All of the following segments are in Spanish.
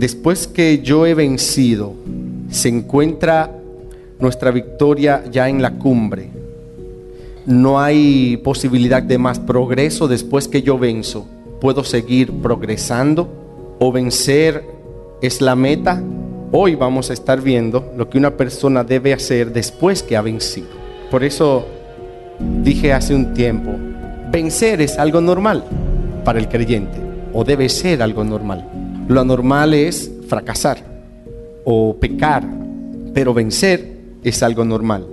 después que yo he vencido, se encuentra nuestra victoria ya en la cumbre. No hay posibilidad de más progreso después que yo venzo. ¿Puedo seguir progresando? ¿O vencer es la meta? Hoy vamos a estar viendo lo que una persona debe hacer después que ha vencido. Por eso dije hace un tiempo, vencer es algo normal para el creyente, o debe ser algo normal. Lo normal es fracasar o pecar, pero vencer es algo normal.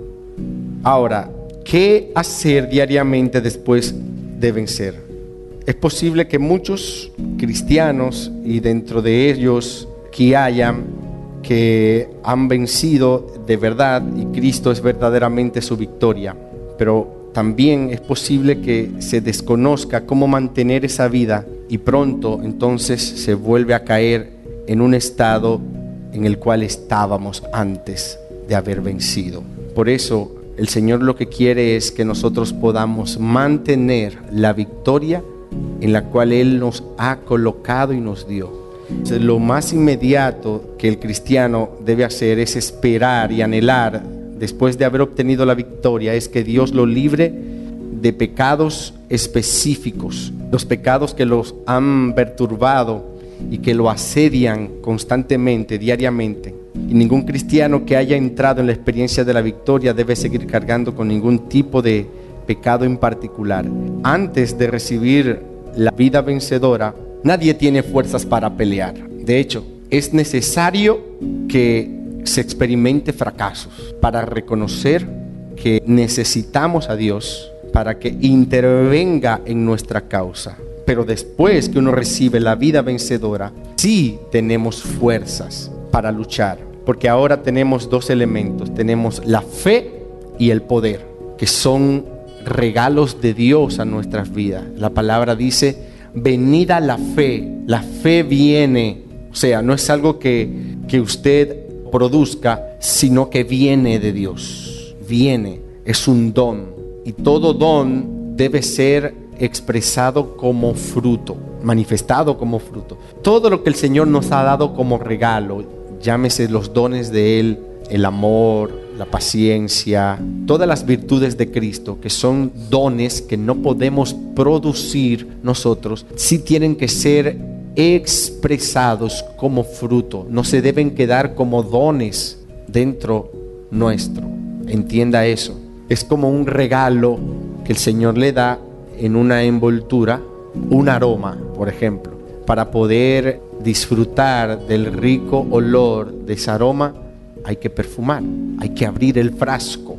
Ahora, ¿qué hacer diariamente después de vencer? Es posible que muchos cristianos y dentro de ellos que hayan que han vencido de verdad y Cristo es verdaderamente su victoria, pero también es posible que se desconozca cómo mantener esa vida y pronto entonces se vuelve a caer en un estado en el cual estábamos antes de haber vencido. Por eso el Señor lo que quiere es que nosotros podamos mantener la victoria en la cual Él nos ha colocado y nos dio. Lo más inmediato que el cristiano debe hacer es esperar y anhelar después de haber obtenido la victoria, es que Dios lo libre de pecados específicos, los pecados que los han perturbado y que lo asedian constantemente, diariamente. Y ningún cristiano que haya entrado en la experiencia de la victoria debe seguir cargando con ningún tipo de pecado en particular. Antes de recibir la vida vencedora, nadie tiene fuerzas para pelear. De hecho, es necesario que se experimente fracasos para reconocer que necesitamos a Dios para que intervenga en nuestra causa. Pero después que uno recibe la vida vencedora, sí tenemos fuerzas para luchar. Porque ahora tenemos dos elementos. Tenemos la fe y el poder, que son regalos de Dios a nuestras vidas. La palabra dice, venida la fe. La fe viene. O sea, no es algo que, que usted produzca, sino que viene de Dios. Viene. Es un don y todo don debe ser expresado como fruto, manifestado como fruto. Todo lo que el Señor nos ha dado como regalo, llámese los dones de Él, el amor, la paciencia, todas las virtudes de Cristo, que son dones que no podemos producir nosotros, sí tienen que ser expresados como fruto, no se deben quedar como dones dentro nuestro. Entienda eso es como un regalo que el Señor le da en una envoltura, un aroma, por ejemplo. Para poder disfrutar del rico olor de ese aroma, hay que perfumar, hay que abrir el frasco.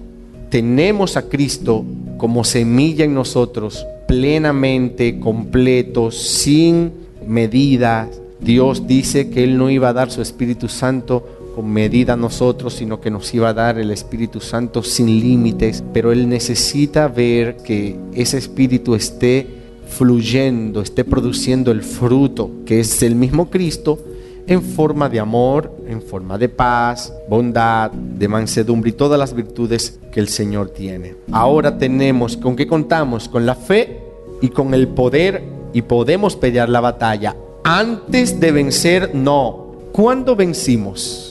Tenemos a Cristo como semilla en nosotros, plenamente, completo, sin medidas. Dios dice que Él no iba a dar su Espíritu Santo medida a nosotros, sino que nos iba a dar el Espíritu Santo sin límites, pero Él necesita ver que ese Espíritu esté fluyendo, esté produciendo el fruto, que es el mismo Cristo, en forma de amor, en forma de paz, bondad, de mansedumbre y todas las virtudes que el Señor tiene. Ahora tenemos, ¿con qué contamos? Con la fe y con el poder y podemos pelear la batalla. Antes de vencer, no. ¿Cuándo vencimos?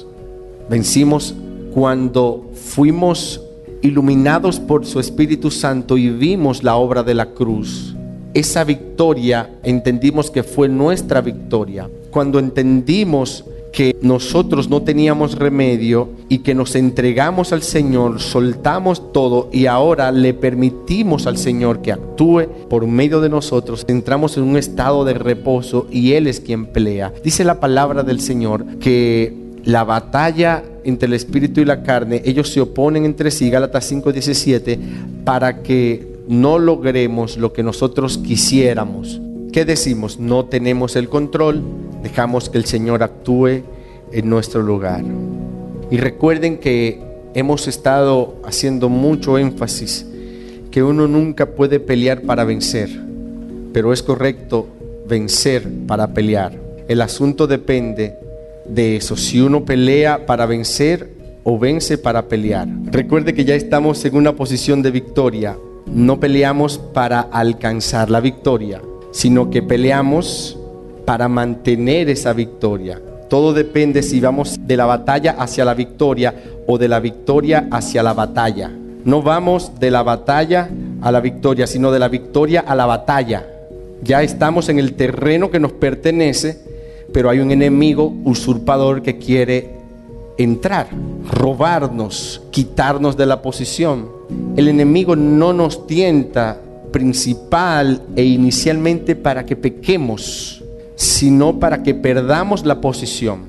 Vencimos cuando fuimos iluminados por su Espíritu Santo y vimos la obra de la cruz. Esa victoria entendimos que fue nuestra victoria. Cuando entendimos que nosotros no teníamos remedio y que nos entregamos al Señor, soltamos todo y ahora le permitimos al Señor que actúe por medio de nosotros, entramos en un estado de reposo y Él es quien pelea. Dice la palabra del Señor que la batalla entre el espíritu y la carne, ellos se oponen entre sí, Gálatas 5:17, para que no logremos lo que nosotros quisiéramos. ¿Qué decimos? No tenemos el control, dejamos que el Señor actúe en nuestro lugar. Y recuerden que hemos estado haciendo mucho énfasis que uno nunca puede pelear para vencer, pero es correcto vencer para pelear. El asunto depende de eso, si uno pelea para vencer o vence para pelear. Recuerde que ya estamos en una posición de victoria. No peleamos para alcanzar la victoria, sino que peleamos para mantener esa victoria. Todo depende si vamos de la batalla hacia la victoria o de la victoria hacia la batalla. No vamos de la batalla a la victoria, sino de la victoria a la batalla. Ya estamos en el terreno que nos pertenece, pero hay un enemigo usurpador que quiere entrar, robarnos, quitarnos de la posición. El enemigo no nos tienta principal e inicialmente para que pequemos, sino para que perdamos la posición.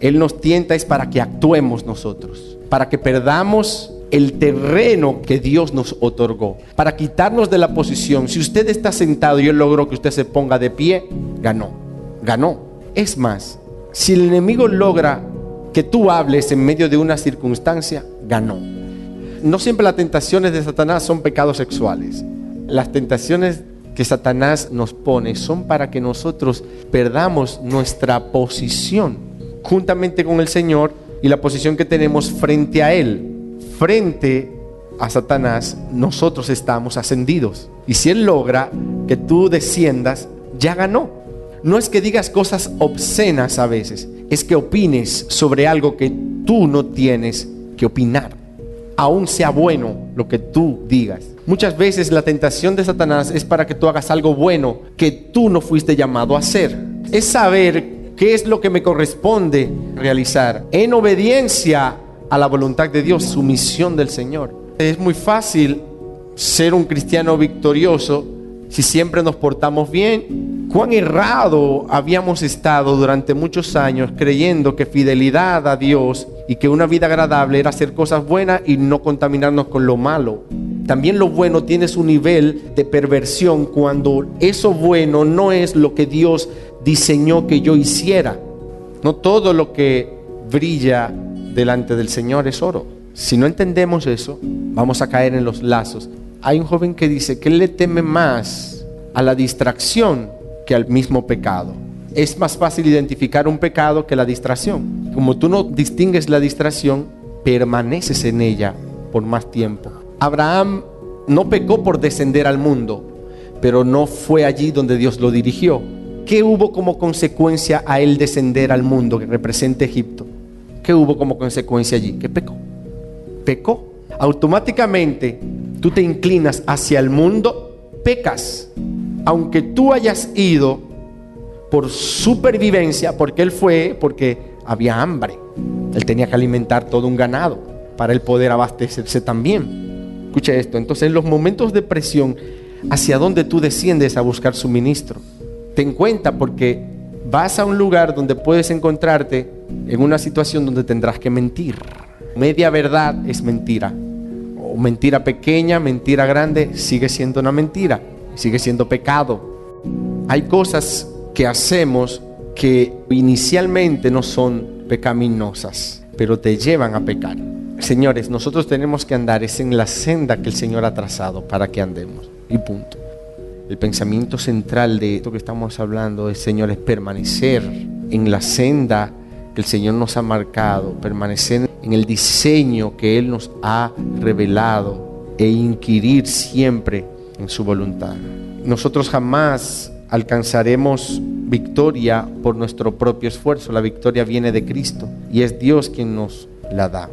Él nos tienta es para que actuemos nosotros, para que perdamos el terreno que Dios nos otorgó, para quitarnos de la posición. Si usted está sentado y él logró que usted se ponga de pie, ganó, ganó. Es más, si el enemigo logra que tú hables en medio de una circunstancia, ganó. No siempre las tentaciones de Satanás son pecados sexuales. Las tentaciones que Satanás nos pone son para que nosotros perdamos nuestra posición juntamente con el Señor y la posición que tenemos frente a Él. Frente a Satanás, nosotros estamos ascendidos. Y si Él logra que tú desciendas, ya ganó. No es que digas cosas obscenas a veces, es que opines sobre algo que tú no tienes que opinar. Aún sea bueno lo que tú digas. Muchas veces la tentación de Satanás es para que tú hagas algo bueno que tú no fuiste llamado a hacer. Es saber qué es lo que me corresponde realizar en obediencia a la voluntad de Dios, su misión del Señor. Es muy fácil ser un cristiano victorioso si siempre nos portamos bien cuán errado habíamos estado durante muchos años creyendo que fidelidad a Dios y que una vida agradable era hacer cosas buenas y no contaminarnos con lo malo. También lo bueno tiene su nivel de perversión cuando eso bueno no es lo que Dios diseñó que yo hiciera. No todo lo que brilla delante del Señor es oro. Si no entendemos eso, vamos a caer en los lazos. Hay un joven que dice que le teme más a la distracción que al mismo pecado. Es más fácil identificar un pecado que la distracción. Como tú no distingues la distracción, permaneces en ella por más tiempo. Abraham no pecó por descender al mundo, pero no fue allí donde Dios lo dirigió. ¿Qué hubo como consecuencia a él descender al mundo que representa Egipto? ¿Qué hubo como consecuencia allí? Que pecó. Pecó. Automáticamente tú te inclinas hacia el mundo, pecas aunque tú hayas ido por supervivencia, porque él fue, porque había hambre. Él tenía que alimentar todo un ganado para él poder abastecerse también. Escucha esto, entonces en los momentos de presión, ¿hacia dónde tú desciendes a buscar suministro? Ten cuenta porque vas a un lugar donde puedes encontrarte en una situación donde tendrás que mentir. Media verdad es mentira. O mentira pequeña, mentira grande, sigue siendo una mentira sigue siendo pecado. Hay cosas que hacemos que inicialmente no son pecaminosas, pero te llevan a pecar. Señores, nosotros tenemos que andar es en la senda que el Señor ha trazado para que andemos. Y punto. El pensamiento central de esto que estamos hablando es, Señor, es permanecer en la senda que el Señor nos ha marcado, permanecer en el diseño que Él nos ha revelado e inquirir siempre en su voluntad. Nosotros jamás alcanzaremos victoria por nuestro propio esfuerzo. La victoria viene de Cristo y es Dios quien nos la da.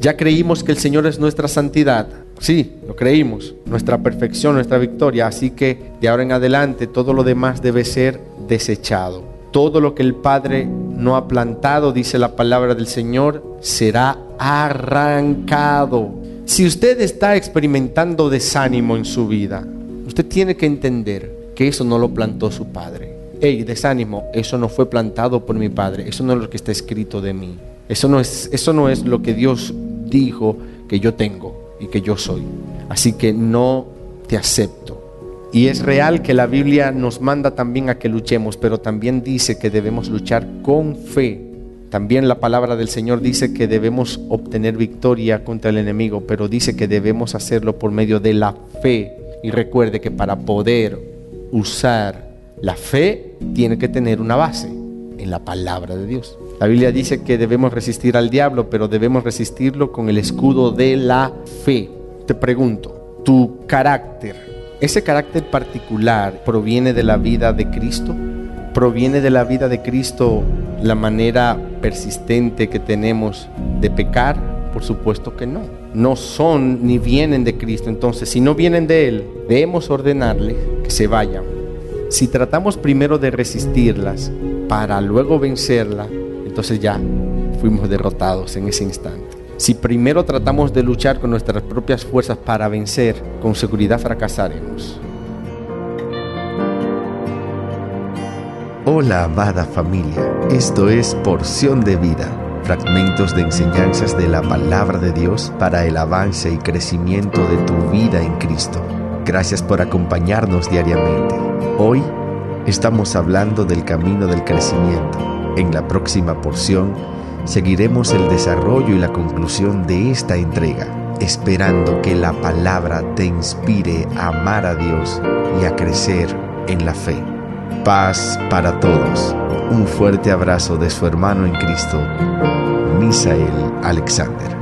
Ya creímos que el Señor es nuestra santidad. Sí, lo creímos, nuestra perfección, nuestra victoria. Así que de ahora en adelante todo lo demás debe ser desechado. Todo lo que el Padre no ha plantado, dice la palabra del Señor, será arrancado. Si usted está experimentando desánimo en su vida, usted tiene que entender que eso no lo plantó su padre. Hey, desánimo, eso no fue plantado por mi padre, eso no es lo que está escrito de mí. Eso no es, eso no es lo que Dios dijo que yo tengo y que yo soy. Así que no te acepto. Y es real que la Biblia nos manda también a que luchemos, pero también dice que debemos luchar con fe también la palabra del Señor dice que debemos obtener victoria contra el enemigo, pero dice que debemos hacerlo por medio de la fe. Y recuerde que para poder usar la fe tiene que tener una base en la palabra de Dios. La Biblia dice que debemos resistir al diablo, pero debemos resistirlo con el escudo de la fe. Te pregunto, ¿tu carácter, ese carácter particular proviene de la vida de Cristo? ¿Proviene de la vida de Cristo la manera persistente que tenemos de pecar? Por supuesto que no. No son ni vienen de Cristo. Entonces, si no vienen de Él, debemos ordenarle que se vayan. Si tratamos primero de resistirlas para luego vencerla, entonces ya fuimos derrotados en ese instante. Si primero tratamos de luchar con nuestras propias fuerzas para vencer, con seguridad fracasaremos. Hola amada familia, esto es Porción de Vida, fragmentos de enseñanzas de la palabra de Dios para el avance y crecimiento de tu vida en Cristo. Gracias por acompañarnos diariamente. Hoy estamos hablando del camino del crecimiento. En la próxima porción seguiremos el desarrollo y la conclusión de esta entrega, esperando que la palabra te inspire a amar a Dios y a crecer en la fe. Paz para todos. Un fuerte abrazo de su hermano en Cristo, Misael Alexander.